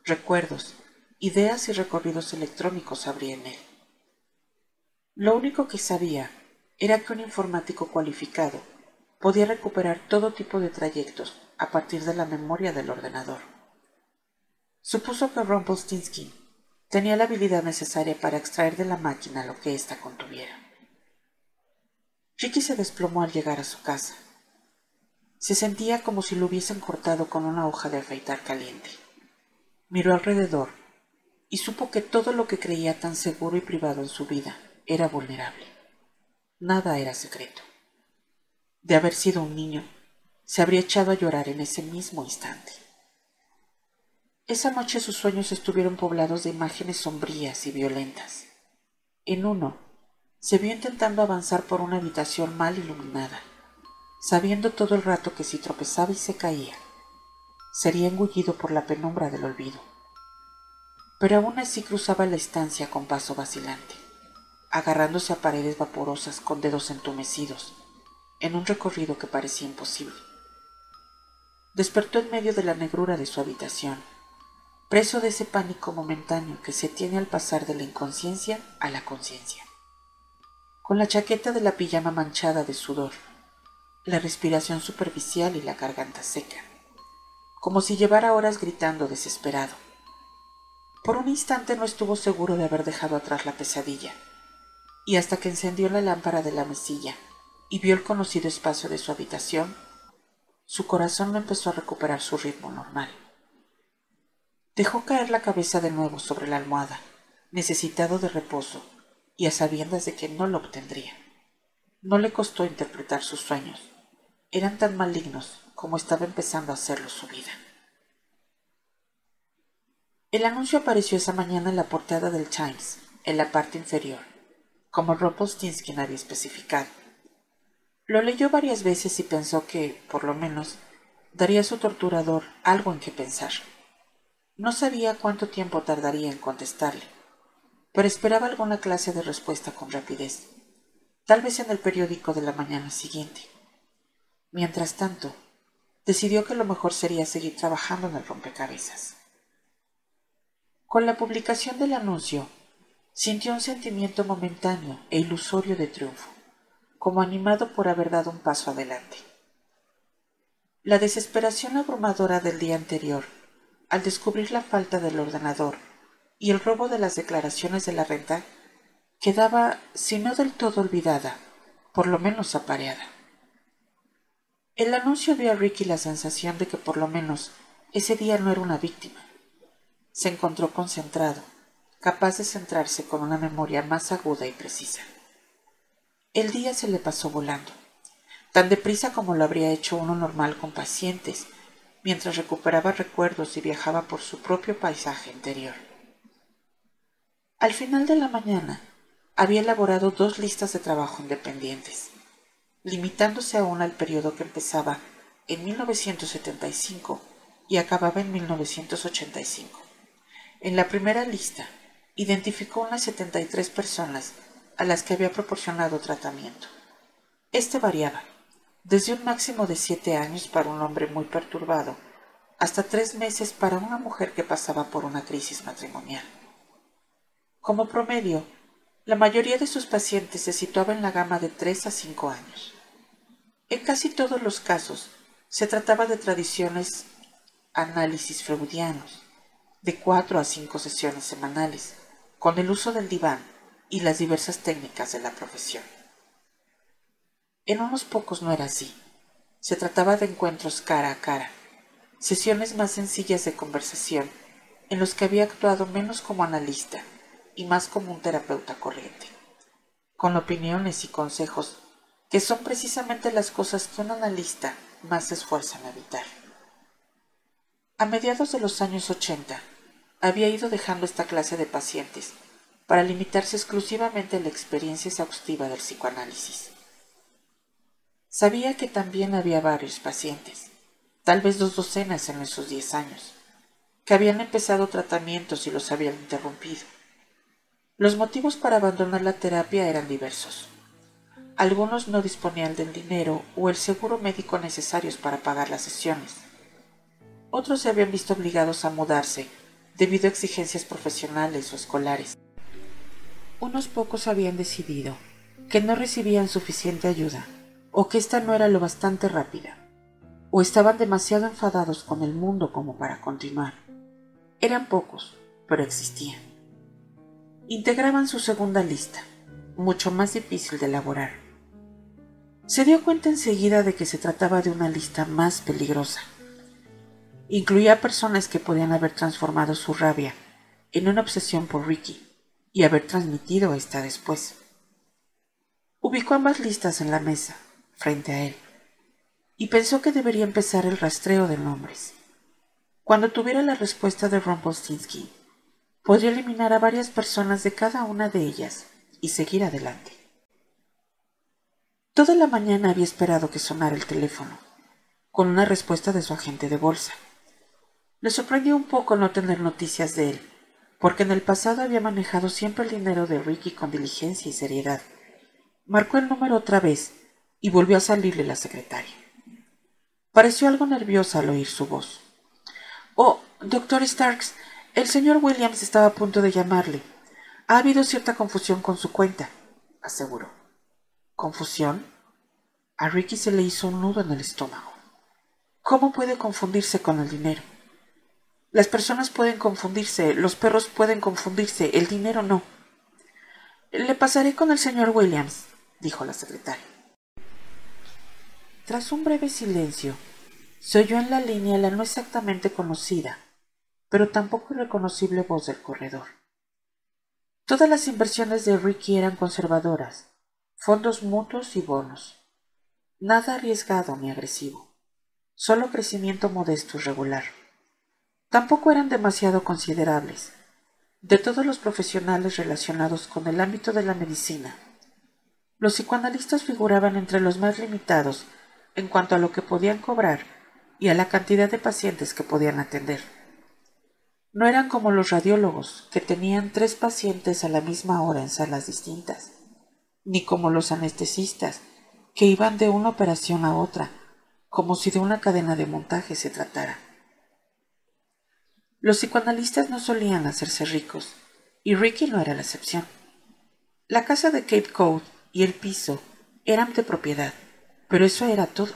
recuerdos, ideas y recorridos electrónicos habría en él. Lo único que sabía era que un informático cualificado podía recuperar todo tipo de trayectos a partir de la memoria del ordenador. Supuso que Rumpelstiltskin tenía la habilidad necesaria para extraer de la máquina lo que ésta contuviera. Ricky se desplomó al llegar a su casa. Se sentía como si lo hubiesen cortado con una hoja de afeitar caliente. Miró alrededor y supo que todo lo que creía tan seguro y privado en su vida era vulnerable. Nada era secreto. De haber sido un niño, se habría echado a llorar en ese mismo instante. Esa noche sus sueños estuvieron poblados de imágenes sombrías y violentas. En uno, se vio intentando avanzar por una habitación mal iluminada, sabiendo todo el rato que si tropezaba y se caía, sería engullido por la penumbra del olvido. Pero aún así cruzaba la estancia con paso vacilante, agarrándose a paredes vaporosas con dedos entumecidos, en un recorrido que parecía imposible. Despertó en medio de la negrura de su habitación preso de ese pánico momentáneo que se tiene al pasar de la inconsciencia a la conciencia. Con la chaqueta de la pijama manchada de sudor, la respiración superficial y la garganta seca, como si llevara horas gritando desesperado. Por un instante no estuvo seguro de haber dejado atrás la pesadilla, y hasta que encendió la lámpara de la mesilla y vio el conocido espacio de su habitación, su corazón no empezó a recuperar su ritmo normal. Dejó caer la cabeza de nuevo sobre la almohada, necesitado de reposo y a sabiendas de que no lo obtendría. No le costó interpretar sus sueños. Eran tan malignos como estaba empezando a hacerlo su vida. El anuncio apareció esa mañana en la portada del Times, en la parte inferior, como Ropostinsky había especificado. Lo leyó varias veces y pensó que, por lo menos, daría a su torturador algo en que pensar. No sabía cuánto tiempo tardaría en contestarle, pero esperaba alguna clase de respuesta con rapidez, tal vez en el periódico de la mañana siguiente. Mientras tanto, decidió que lo mejor sería seguir trabajando en el rompecabezas. Con la publicación del anuncio, sintió un sentimiento momentáneo e ilusorio de triunfo, como animado por haber dado un paso adelante. La desesperación abrumadora del día anterior al descubrir la falta del ordenador y el robo de las declaraciones de la renta, quedaba, si no del todo olvidada, por lo menos apareada. El anuncio dio a Ricky la sensación de que por lo menos ese día no era una víctima. Se encontró concentrado, capaz de centrarse con una memoria más aguda y precisa. El día se le pasó volando, tan deprisa como lo habría hecho uno normal con pacientes mientras recuperaba recuerdos y viajaba por su propio paisaje interior. Al final de la mañana, había elaborado dos listas de trabajo independientes, limitándose aún al periodo que empezaba en 1975 y acababa en 1985. En la primera lista, identificó unas 73 personas a las que había proporcionado tratamiento. Este variaba desde un máximo de siete años para un hombre muy perturbado hasta tres meses para una mujer que pasaba por una crisis matrimonial. Como promedio, la mayoría de sus pacientes se situaba en la gama de tres a cinco años. En casi todos los casos, se trataba de tradiciones análisis freudianos, de cuatro a cinco sesiones semanales, con el uso del diván y las diversas técnicas de la profesión. En unos pocos no era así. Se trataba de encuentros cara a cara, sesiones más sencillas de conversación, en los que había actuado menos como analista y más como un terapeuta corriente, con opiniones y consejos que son precisamente las cosas que un analista más se esfuerza en evitar. A mediados de los años 80, había ido dejando esta clase de pacientes para limitarse exclusivamente a la experiencia exhaustiva del psicoanálisis. Sabía que también había varios pacientes, tal vez dos docenas en esos diez años, que habían empezado tratamientos y los habían interrumpido. Los motivos para abandonar la terapia eran diversos. Algunos no disponían del dinero o el seguro médico necesarios para pagar las sesiones. Otros se habían visto obligados a mudarse debido a exigencias profesionales o escolares. Unos pocos habían decidido que no recibían suficiente ayuda o que ésta no era lo bastante rápida, o estaban demasiado enfadados con el mundo como para continuar. Eran pocos, pero existían. integraban su segunda lista, mucho más difícil de elaborar. Se dio cuenta enseguida de que se trataba de una lista más peligrosa. Incluía personas que podían haber transformado su rabia en una obsesión por Ricky y haber transmitido esta después. Ubicó ambas listas en la mesa, frente a él, y pensó que debería empezar el rastreo de nombres. Cuando tuviera la respuesta de Rumpelstiltskin, podría eliminar a varias personas de cada una de ellas y seguir adelante. Toda la mañana había esperado que sonara el teléfono, con una respuesta de su agente de bolsa. Le sorprendió un poco no tener noticias de él, porque en el pasado había manejado siempre el dinero de Ricky con diligencia y seriedad. Marcó el número otra vez y volvió a salirle la secretaria. Pareció algo nerviosa al oír su voz. Oh, doctor Starks, el señor Williams estaba a punto de llamarle. Ha habido cierta confusión con su cuenta, aseguró. ¿Confusión? A Ricky se le hizo un nudo en el estómago. ¿Cómo puede confundirse con el dinero? Las personas pueden confundirse, los perros pueden confundirse, el dinero no. Le pasaré con el señor Williams, dijo la secretaria. Tras un breve silencio, se oyó en la línea la no exactamente conocida, pero tampoco irreconocible voz del corredor. Todas las inversiones de Ricky eran conservadoras, fondos mutuos y bonos. Nada arriesgado ni agresivo, solo crecimiento modesto y regular. Tampoco eran demasiado considerables. De todos los profesionales relacionados con el ámbito de la medicina, los psicoanalistas figuraban entre los más limitados en cuanto a lo que podían cobrar y a la cantidad de pacientes que podían atender. No eran como los radiólogos, que tenían tres pacientes a la misma hora en salas distintas ni como los anestesistas, que iban de una operación a otra, como si de una cadena de montaje se tratara. Los psicoanalistas no solían hacerse ricos, y Ricky no era la excepción. La casa de Cape Cod y el piso eran de propiedad, pero eso era todo.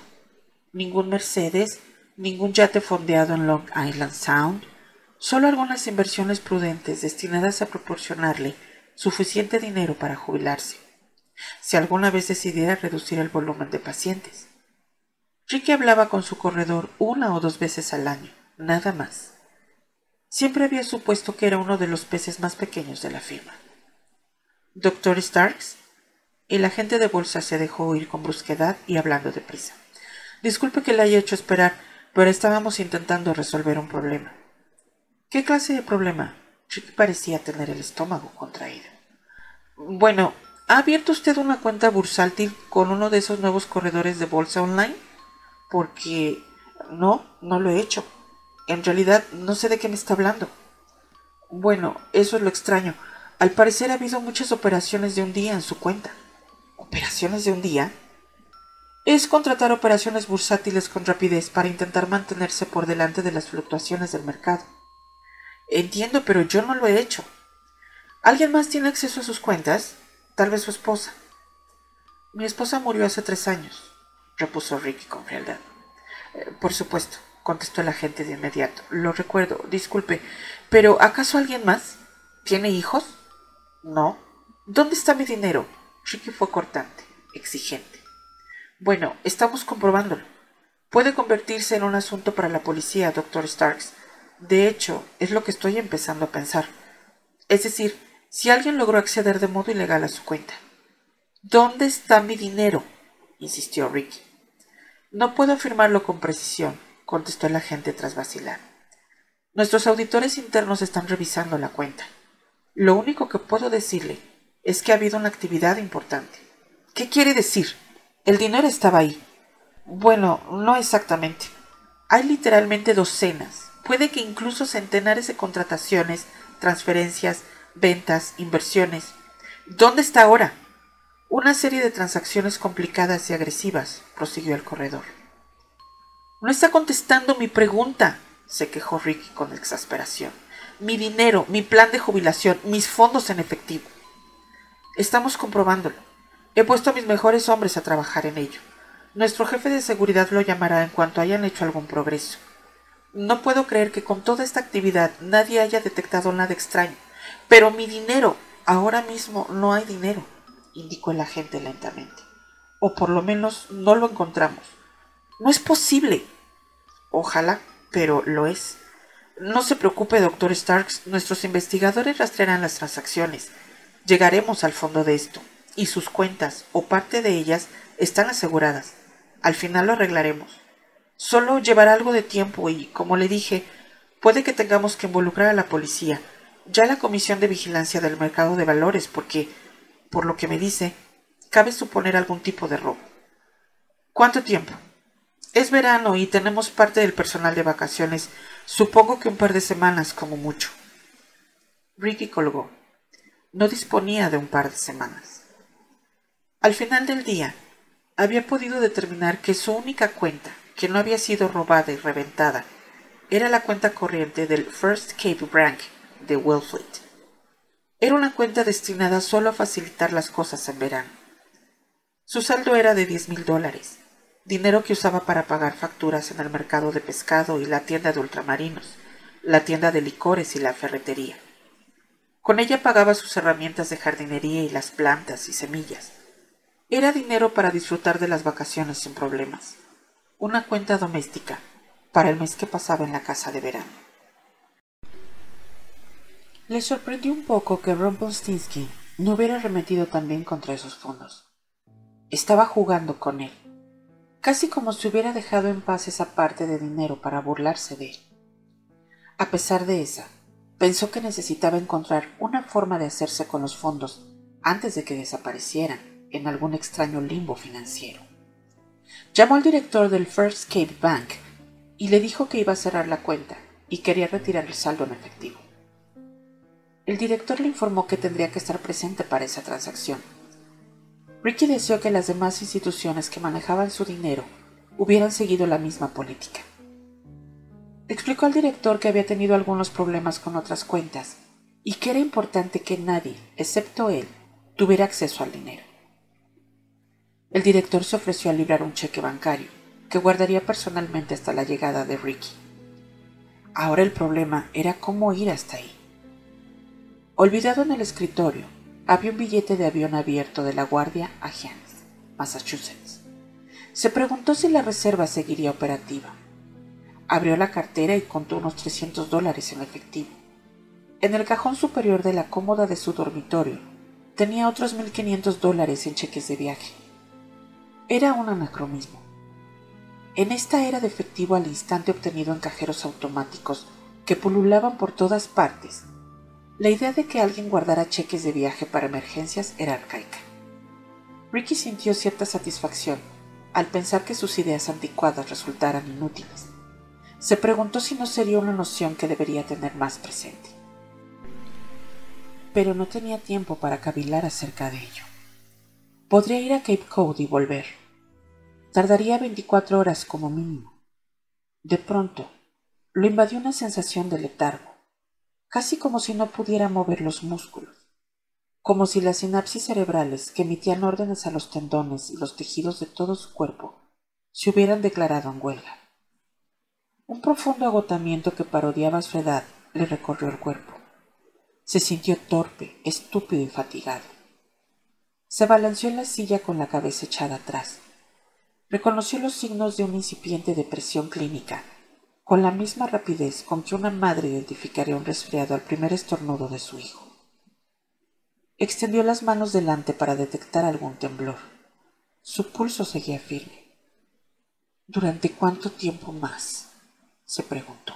Ningún Mercedes, ningún yate fondeado en Long Island Sound, solo algunas inversiones prudentes destinadas a proporcionarle suficiente dinero para jubilarse si alguna vez decidiera reducir el volumen de pacientes. Ricky hablaba con su corredor una o dos veces al año, nada más. Siempre había supuesto que era uno de los peces más pequeños de la firma. Doctor Starks, el agente de bolsa se dejó oír con brusquedad y hablando deprisa. Disculpe que le haya hecho esperar, pero estábamos intentando resolver un problema. ¿Qué clase de problema? Ricky parecía tener el estómago contraído. Bueno, ¿Ha abierto usted una cuenta bursátil con uno de esos nuevos corredores de bolsa online? Porque no, no lo he hecho. En realidad no sé de qué me está hablando. Bueno, eso es lo extraño. Al parecer ha habido muchas operaciones de un día en su cuenta. ¿Operaciones de un día? Es contratar operaciones bursátiles con rapidez para intentar mantenerse por delante de las fluctuaciones del mercado. Entiendo, pero yo no lo he hecho. ¿Alguien más tiene acceso a sus cuentas? Tal vez su esposa. Mi esposa murió hace tres años, repuso Ricky con frialdad. Eh, por supuesto, contestó el agente de inmediato. Lo recuerdo, disculpe, pero ¿acaso alguien más? ¿Tiene hijos? No. ¿Dónde está mi dinero? Ricky fue cortante, exigente. Bueno, estamos comprobándolo. Puede convertirse en un asunto para la policía, doctor Starks. De hecho, es lo que estoy empezando a pensar. Es decir, si alguien logró acceder de modo ilegal a su cuenta. ¿Dónde está mi dinero? insistió Ricky. No puedo afirmarlo con precisión, contestó el agente tras vacilar. Nuestros auditores internos están revisando la cuenta. Lo único que puedo decirle es que ha habido una actividad importante. ¿Qué quiere decir? El dinero estaba ahí. Bueno, no exactamente. Hay literalmente docenas, puede que incluso centenares de contrataciones, transferencias, ventas, inversiones. ¿Dónde está ahora? Una serie de transacciones complicadas y agresivas, prosiguió el corredor. No está contestando mi pregunta, se quejó Ricky con exasperación. Mi dinero, mi plan de jubilación, mis fondos en efectivo. Estamos comprobándolo. He puesto a mis mejores hombres a trabajar en ello. Nuestro jefe de seguridad lo llamará en cuanto hayan hecho algún progreso. No puedo creer que con toda esta actividad nadie haya detectado nada extraño. Pero mi dinero, ahora mismo no hay dinero, indicó el agente lentamente. O por lo menos no lo encontramos. No es posible. Ojalá, pero lo es. No se preocupe, doctor Starks. Nuestros investigadores rastrearán las transacciones. Llegaremos al fondo de esto. Y sus cuentas, o parte de ellas, están aseguradas. Al final lo arreglaremos. Solo llevará algo de tiempo y, como le dije, puede que tengamos que involucrar a la policía, ya la Comisión de Vigilancia del Mercado de Valores, porque, por lo que me dice, cabe suponer algún tipo de robo. ¿Cuánto tiempo? Es verano y tenemos parte del personal de vacaciones. Supongo que un par de semanas como mucho. Ricky colgó. No disponía de un par de semanas. Al final del día, había podido determinar que su única cuenta, que no había sido robada y reventada, era la cuenta corriente del First Cape Bank de Wellfleet. Era una cuenta destinada solo a facilitar las cosas en verano. Su saldo era de diez mil dólares, dinero que usaba para pagar facturas en el mercado de pescado y la tienda de ultramarinos, la tienda de licores y la ferretería. Con ella pagaba sus herramientas de jardinería y las plantas y semillas. Era dinero para disfrutar de las vacaciones sin problemas. Una cuenta doméstica para el mes que pasaba en la casa de verano. Le sorprendió un poco que Rumpelstiltskin no hubiera remetido también contra esos fondos. Estaba jugando con él, casi como si hubiera dejado en paz esa parte de dinero para burlarse de él. A pesar de esa, pensó que necesitaba encontrar una forma de hacerse con los fondos antes de que desaparecieran en algún extraño limbo financiero. Llamó al director del First Cape Bank y le dijo que iba a cerrar la cuenta y quería retirar el saldo en efectivo. El director le informó que tendría que estar presente para esa transacción. Ricky deseó que las demás instituciones que manejaban su dinero hubieran seguido la misma política. Explicó al director que había tenido algunos problemas con otras cuentas y que era importante que nadie, excepto él, tuviera acceso al dinero. El director se ofreció a librar un cheque bancario que guardaría personalmente hasta la llegada de Ricky. Ahora el problema era cómo ir hasta ahí. Olvidado en el escritorio, había un billete de avión abierto de la Guardia a Hyannis, Massachusetts. Se preguntó si la reserva seguiría operativa. Abrió la cartera y contó unos 300 dólares en efectivo. En el cajón superior de la cómoda de su dormitorio tenía otros 1.500 dólares en cheques de viaje. Era un anacronismo. En esta era de efectivo al instante obtenido en cajeros automáticos que pululaban por todas partes, la idea de que alguien guardara cheques de viaje para emergencias era arcaica. Ricky sintió cierta satisfacción al pensar que sus ideas anticuadas resultaran inútiles. Se preguntó si no sería una noción que debería tener más presente. Pero no tenía tiempo para cavilar acerca de ello. Podría ir a Cape Cod y volver. Tardaría 24 horas como mínimo. De pronto, lo invadió una sensación de letargo, casi como si no pudiera mover los músculos, como si las sinapsis cerebrales que emitían órdenes a los tendones y los tejidos de todo su cuerpo se hubieran declarado en huelga. Un profundo agotamiento que parodiaba su edad le recorrió el cuerpo. Se sintió torpe, estúpido y fatigado. Se balanceó en la silla con la cabeza echada atrás. Reconoció los signos de una incipiente depresión clínica, con la misma rapidez con que una madre identificaría un resfriado al primer estornudo de su hijo. Extendió las manos delante para detectar algún temblor. Su pulso seguía firme. ¿Durante cuánto tiempo más? se preguntó.